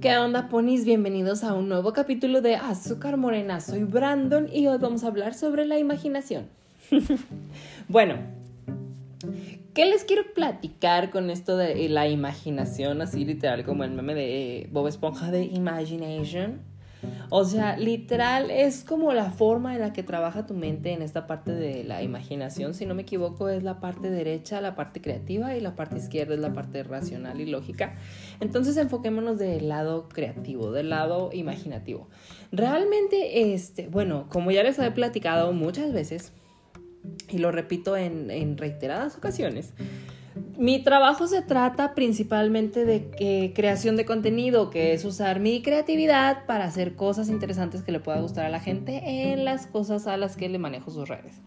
¿Qué onda, ponis? Bienvenidos a un nuevo capítulo de Azúcar Morena. Soy Brandon y hoy vamos a hablar sobre la imaginación. bueno, ¿qué les quiero platicar con esto de la imaginación? Así literal como el meme de Bob Esponja de Imagination. O sea, literal es como la forma en la que trabaja tu mente en esta parte de la imaginación. Si no me equivoco, es la parte derecha, la parte creativa y la parte izquierda es la parte racional y lógica. Entonces enfoquémonos del lado creativo, del lado imaginativo. Realmente, este, bueno, como ya les he platicado muchas veces, y lo repito en, en reiteradas ocasiones, mi trabajo se trata principalmente de creación de contenido, que es usar mi creatividad para hacer cosas interesantes que le pueda gustar a la gente en las cosas a las que le manejo sus redes.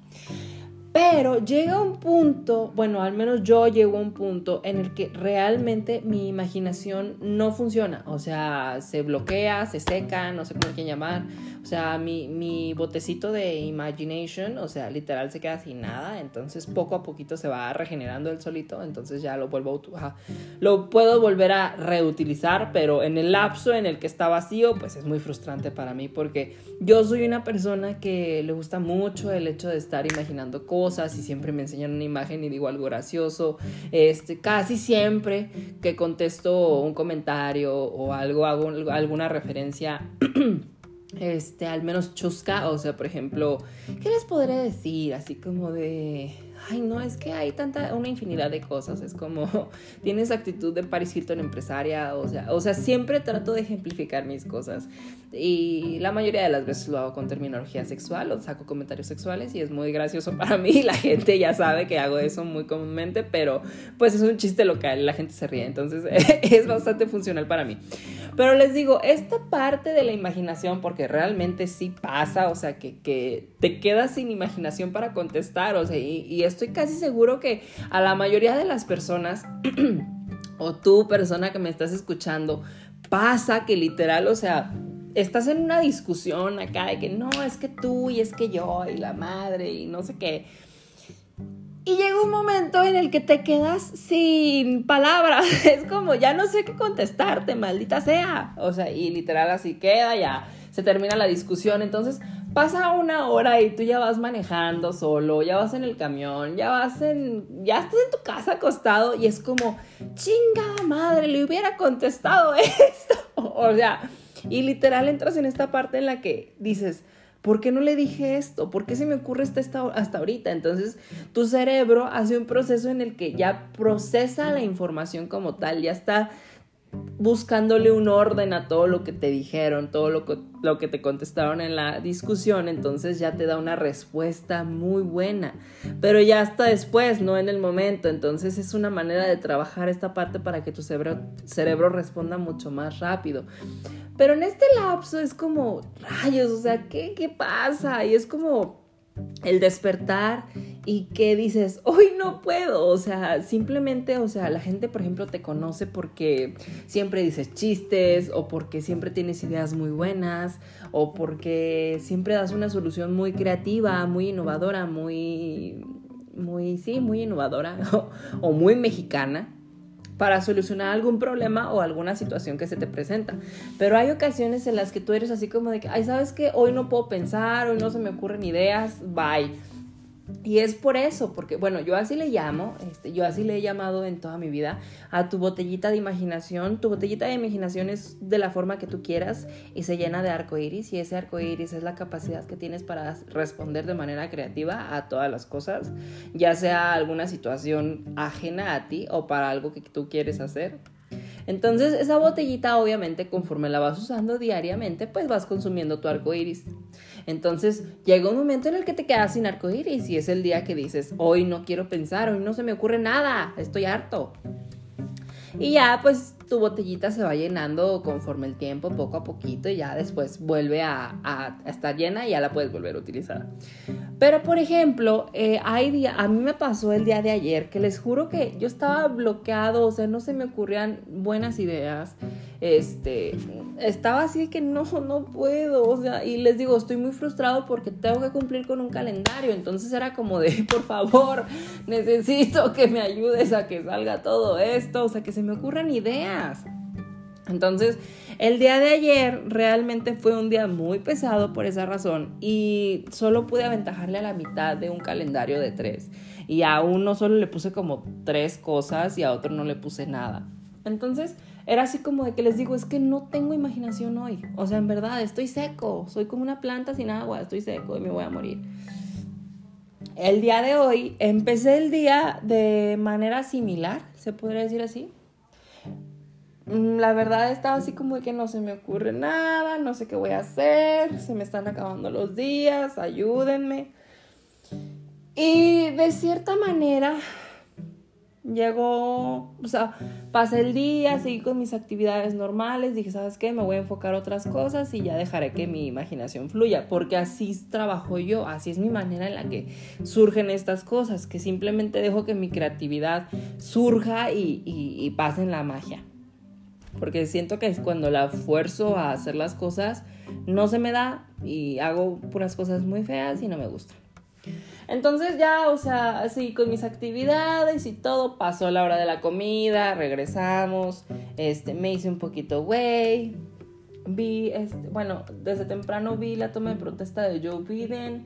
Pero llega un punto, bueno, al menos yo llego a un punto en el que realmente mi imaginación no funciona. O sea, se bloquea, se seca, no sé cómo hay llamar. O sea, mi, mi botecito de imagination, o sea, literal se queda sin nada. Entonces poco a poquito se va regenerando el solito. Entonces ya lo vuelvo a... Lo puedo volver a reutilizar, pero en el lapso en el que está vacío, pues es muy frustrante para mí porque yo soy una persona que le gusta mucho el hecho de estar imaginando cosas y siempre me enseñan una imagen y digo algo gracioso. Este, casi siempre que contesto un comentario o algo, hago alguna referencia. este, al menos chusca, o sea, por ejemplo, ¿qué les podré decir? Así como de ay, no, es que hay tanta, una infinidad de cosas, es como, tienes actitud de Paris Hilton empresaria, o sea, o sea, siempre trato de ejemplificar mis cosas y la mayoría de las veces lo hago con terminología sexual o saco comentarios sexuales y es muy gracioso para mí, la gente ya sabe que hago eso muy comúnmente, pero pues es un chiste local, la gente se ríe, entonces es bastante funcional para mí. Pero les digo, esta parte de la imaginación, porque realmente sí pasa, o sea, que, que te quedas sin imaginación para contestar, o sea, y, y estoy casi seguro que a la mayoría de las personas, o tú persona que me estás escuchando, pasa que literal, o sea, estás en una discusión acá de que no, es que tú y es que yo y la madre y no sé qué. Y llega un momento en el que te quedas sin palabras. Es como, ya no sé qué contestarte, maldita sea. O sea, y literal así queda, ya se termina la discusión. Entonces, pasa una hora y tú ya vas manejando solo, ya vas en el camión, ya vas en, ya estás en tu casa acostado y es como, chinga madre, le hubiera contestado esto. O sea, y literal entras en esta parte en la que dices, ¿por qué no le dije esto? ¿Por qué se me ocurre esto hasta ahorita? Entonces, tu cerebro hace un proceso en el que ya procesa la información como tal, ya está buscándole un orden a todo lo que te dijeron, todo lo que, lo que te contestaron en la discusión, entonces ya te da una respuesta muy buena, pero ya hasta después, no en el momento, entonces es una manera de trabajar esta parte para que tu cerebro, cerebro responda mucho más rápido. Pero en este lapso es como, rayos, o sea, ¿qué, qué pasa? Y es como el despertar y que dices, hoy no puedo, o sea, simplemente, o sea, la gente, por ejemplo, te conoce porque siempre dices chistes o porque siempre tienes ideas muy buenas o porque siempre das una solución muy creativa, muy innovadora, muy, muy, sí, muy innovadora o muy mexicana para solucionar algún problema o alguna situación que se te presenta. Pero hay ocasiones en las que tú eres así como de que, ay, ¿sabes qué? Hoy no puedo pensar, hoy no se me ocurren ideas, bye y es por eso, porque bueno, yo así le llamo, este, yo así le he llamado en toda mi vida a tu botellita de imaginación. Tu botellita de imaginación es de la forma que tú quieras y se llena de arco iris. Y ese arco iris es la capacidad que tienes para responder de manera creativa a todas las cosas, ya sea alguna situación ajena a ti o para algo que tú quieres hacer. Entonces, esa botellita, obviamente, conforme la vas usando diariamente, pues vas consumiendo tu arco iris. Entonces, llega un momento en el que te quedas sin arco iris y es el día que dices, hoy no quiero pensar, hoy no se me ocurre nada, estoy harto. Y ya, pues tu botellita se va llenando conforme el tiempo, poco a poquito, y ya después vuelve a, estar llena y ya la puedes volver a utilizar. Pero, por ejemplo, eh, día, a mí me pasó el día de ayer que les juro que yo estaba bloqueado, o sea, no se me ocurrían buenas ideas este, estaba así que no, no puedo, o sea, y les digo, estoy muy frustrado porque tengo que cumplir con un calendario, entonces era como de, por favor, necesito que me ayudes a que salga todo esto, o sea, que se me ocurran ideas. Entonces, el día de ayer realmente fue un día muy pesado por esa razón y solo pude aventajarle a la mitad de un calendario de tres. Y a uno solo le puse como tres cosas y a otro no le puse nada. Entonces, era así como de que les digo, es que no tengo imaginación hoy. O sea, en verdad, estoy seco, soy como una planta sin agua, estoy seco y me voy a morir. El día de hoy empecé el día de manera similar, se podría decir así. Mm, la verdad estaba así como de que no se me ocurre nada, no sé qué voy a hacer, se me están acabando los días, ayúdenme. Y de cierta manera llegó, o sea, pasé el día, seguí con mis actividades normales, dije, ¿sabes qué? Me voy a enfocar otras cosas y ya dejaré que mi imaginación fluya, porque así trabajo yo, así es mi manera en la que surgen estas cosas, que simplemente dejo que mi creatividad surja y, y, pasen la magia. Porque siento que es cuando la fuerzo a hacer las cosas, no se me da y hago puras cosas muy feas y no me gustan. Entonces ya, o sea, así con mis actividades y todo, pasó la hora de la comida, regresamos, este, me hice un poquito güey, vi, este, bueno, desde temprano vi la toma de protesta de Joe Biden,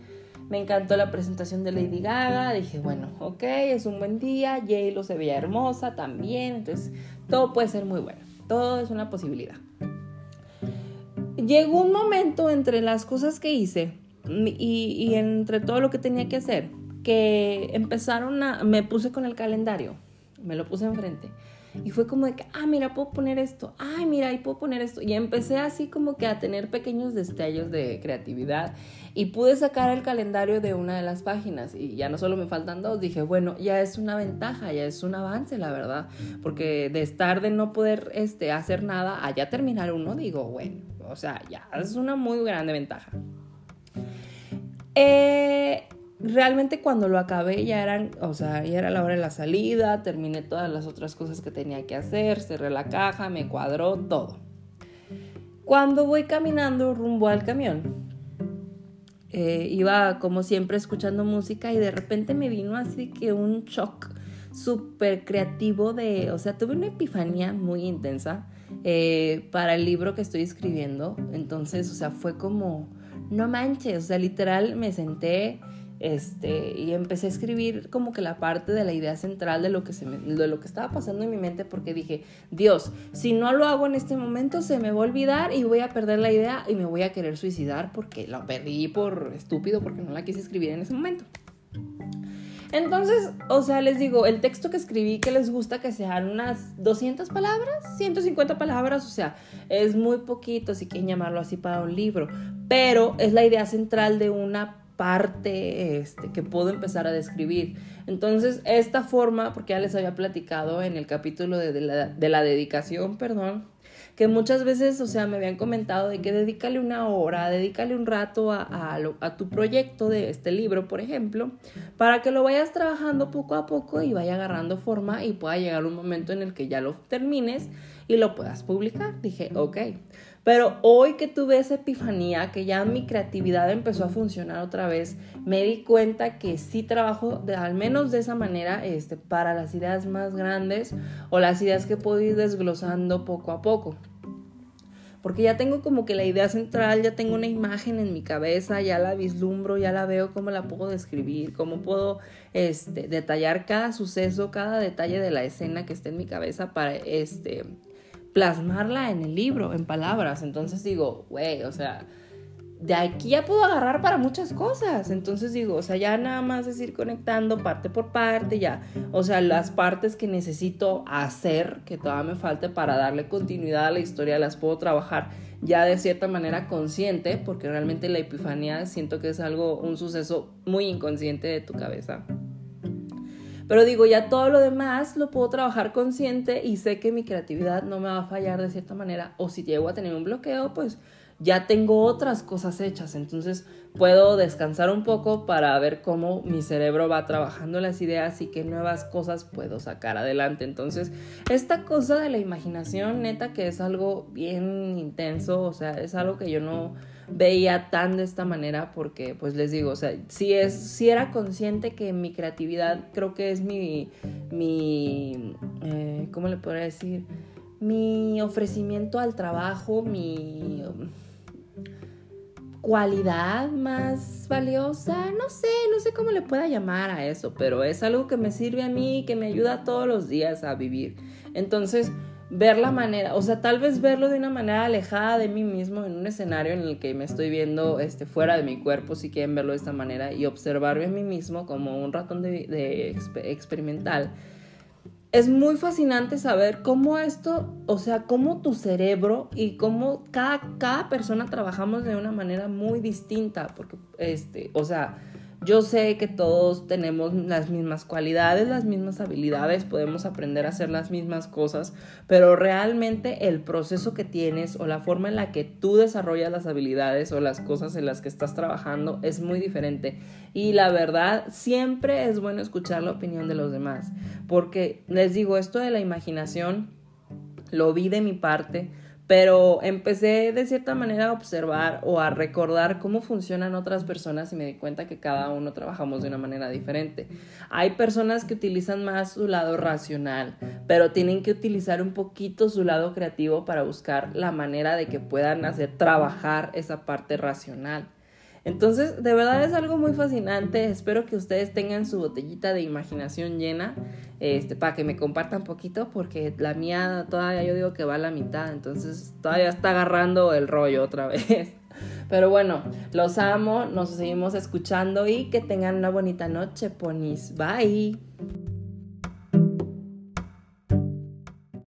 me encantó la presentación de Lady Gaga, dije, bueno, ok, es un buen día, J-Lo se veía hermosa también, entonces todo puede ser muy bueno, todo es una posibilidad. Llegó un momento entre las cosas que hice, y, entre todo lo que tenía que hacer, que empezaron a, me puse con el calendario, me lo puse enfrente. Y fue como de que, ah, mira, puedo poner esto, ay, mira, ahí puedo poner esto. Y empecé así como que a tener pequeños destellos de creatividad y pude sacar el calendario de una de las páginas y ya no solo me faltan dos, dije, bueno, ya es una ventaja, ya es un avance, la verdad, porque de estar de no poder este, hacer nada a ya terminar uno, digo, bueno, o sea, ya es una muy grande ventaja. Eh, realmente cuando lo acabé ya eran, o sea, ya era la hora de la salida, terminé todas las otras cosas que tenía que hacer, cerré la caja, me cuadró todo. Cuando voy caminando rumbo al camión, eh, iba como siempre escuchando música y de repente me vino así que un shock súper creativo de, o sea, tuve una epifanía muy intensa eh, para el libro que estoy escribiendo. Entonces, o sea, fue como no manches, o sea, literal me senté este, y empecé a escribir como que la parte de la idea central de lo, que se de lo que estaba pasando en mi mente porque dije, Dios, si no lo hago en este momento se me va a olvidar y voy a perder la idea y me voy a querer suicidar porque la perdí por estúpido porque no la quise escribir en ese momento. Entonces, o sea, les digo, el texto que escribí que les gusta que sean unas 200 palabras, 150 palabras, o sea, es muy poquito si quieren llamarlo así para un libro, pero es la idea central de una parte este, que puedo empezar a describir. Entonces, esta forma, porque ya les había platicado en el capítulo de, la, de la dedicación, perdón, que muchas veces, o sea, me habían comentado de que dedícale una hora, dedícale un rato a, a, tu proyecto de este libro, por ejemplo, para que lo vayas trabajando poco a poco y vaya agarrando forma y pueda llegar un momento en el que ya lo termines y lo puedas publicar. Dije, ok. Pero hoy que tuve esa epifanía, que ya mi creatividad empezó a funcionar otra vez, me di cuenta que sí trabajo de, al menos de esa manera este, para las ideas más grandes o las ideas que puedo ir desglosando poco a poco. Porque ya tengo como que la idea central, ya tengo una imagen en mi cabeza, ya la vislumbro, ya la veo, cómo la puedo describir, cómo puedo este, detallar cada suceso, cada detalle de la escena que esté en mi cabeza para este, plasmarla en el libro, en palabras. Entonces digo, güey, o sea, de aquí ya puedo agarrar para muchas cosas. Entonces digo, o sea, ya nada más es ir conectando parte por parte, ya. O sea, las partes que necesito hacer, que todavía me falte para darle continuidad a la historia, las puedo trabajar ya de cierta manera consciente, porque realmente la epifanía siento que es algo, un suceso muy inconsciente de tu cabeza. Pero digo, ya todo lo demás lo puedo trabajar consciente y sé que mi creatividad no me va a fallar de cierta manera. O si llego a tener un bloqueo, pues ya tengo otras cosas hechas. Entonces puedo descansar un poco para ver cómo mi cerebro va trabajando las ideas y qué nuevas cosas puedo sacar adelante. Entonces, esta cosa de la imaginación, neta, que es algo bien intenso, o sea, es algo que yo no veía tan de esta manera porque pues les digo, o sea, si es si era consciente que mi creatividad creo que es mi mi eh, ¿cómo le podría decir? mi ofrecimiento al trabajo, mi cualidad más valiosa, no sé, no sé cómo le pueda llamar a eso, pero es algo que me sirve a mí, que me ayuda todos los días a vivir. Entonces, ver la manera, o sea, tal vez verlo de una manera alejada de mí mismo en un escenario en el que me estoy viendo este, fuera de mi cuerpo, si quieren verlo de esta manera, y observarme a mí mismo como un ratón de, experimental. Es muy fascinante saber cómo esto, o sea, cómo tu cerebro y cómo cada, cada persona trabajamos de una manera muy distinta, porque, este, o sea, yo sé que todos tenemos las mismas cualidades, las mismas habilidades, podemos aprender a hacer las mismas cosas, pero realmente el proceso que tienes o la forma en la que tú desarrollas las habilidades o las cosas en las que estás trabajando es muy diferente. Y la verdad, siempre es bueno escuchar la opinión de los demás, porque les digo, esto de la imaginación lo vi de mi parte pero empecé de cierta manera a observar o a recordar cómo funcionan otras personas y me di cuenta que cada uno trabajamos de una manera diferente. Hay personas que utilizan más su lado racional, pero tienen que utilizar un poquito su lado creativo para buscar la manera de que puedan hacer trabajar esa parte racional. Entonces, de verdad es algo muy fascinante. Espero que ustedes tengan su botellita de imaginación llena este, para que me compartan un poquito, porque la mía todavía yo digo que va a la mitad, entonces todavía está agarrando el rollo otra vez. Pero bueno, los amo, nos seguimos escuchando y que tengan una bonita noche, ponis. Bye.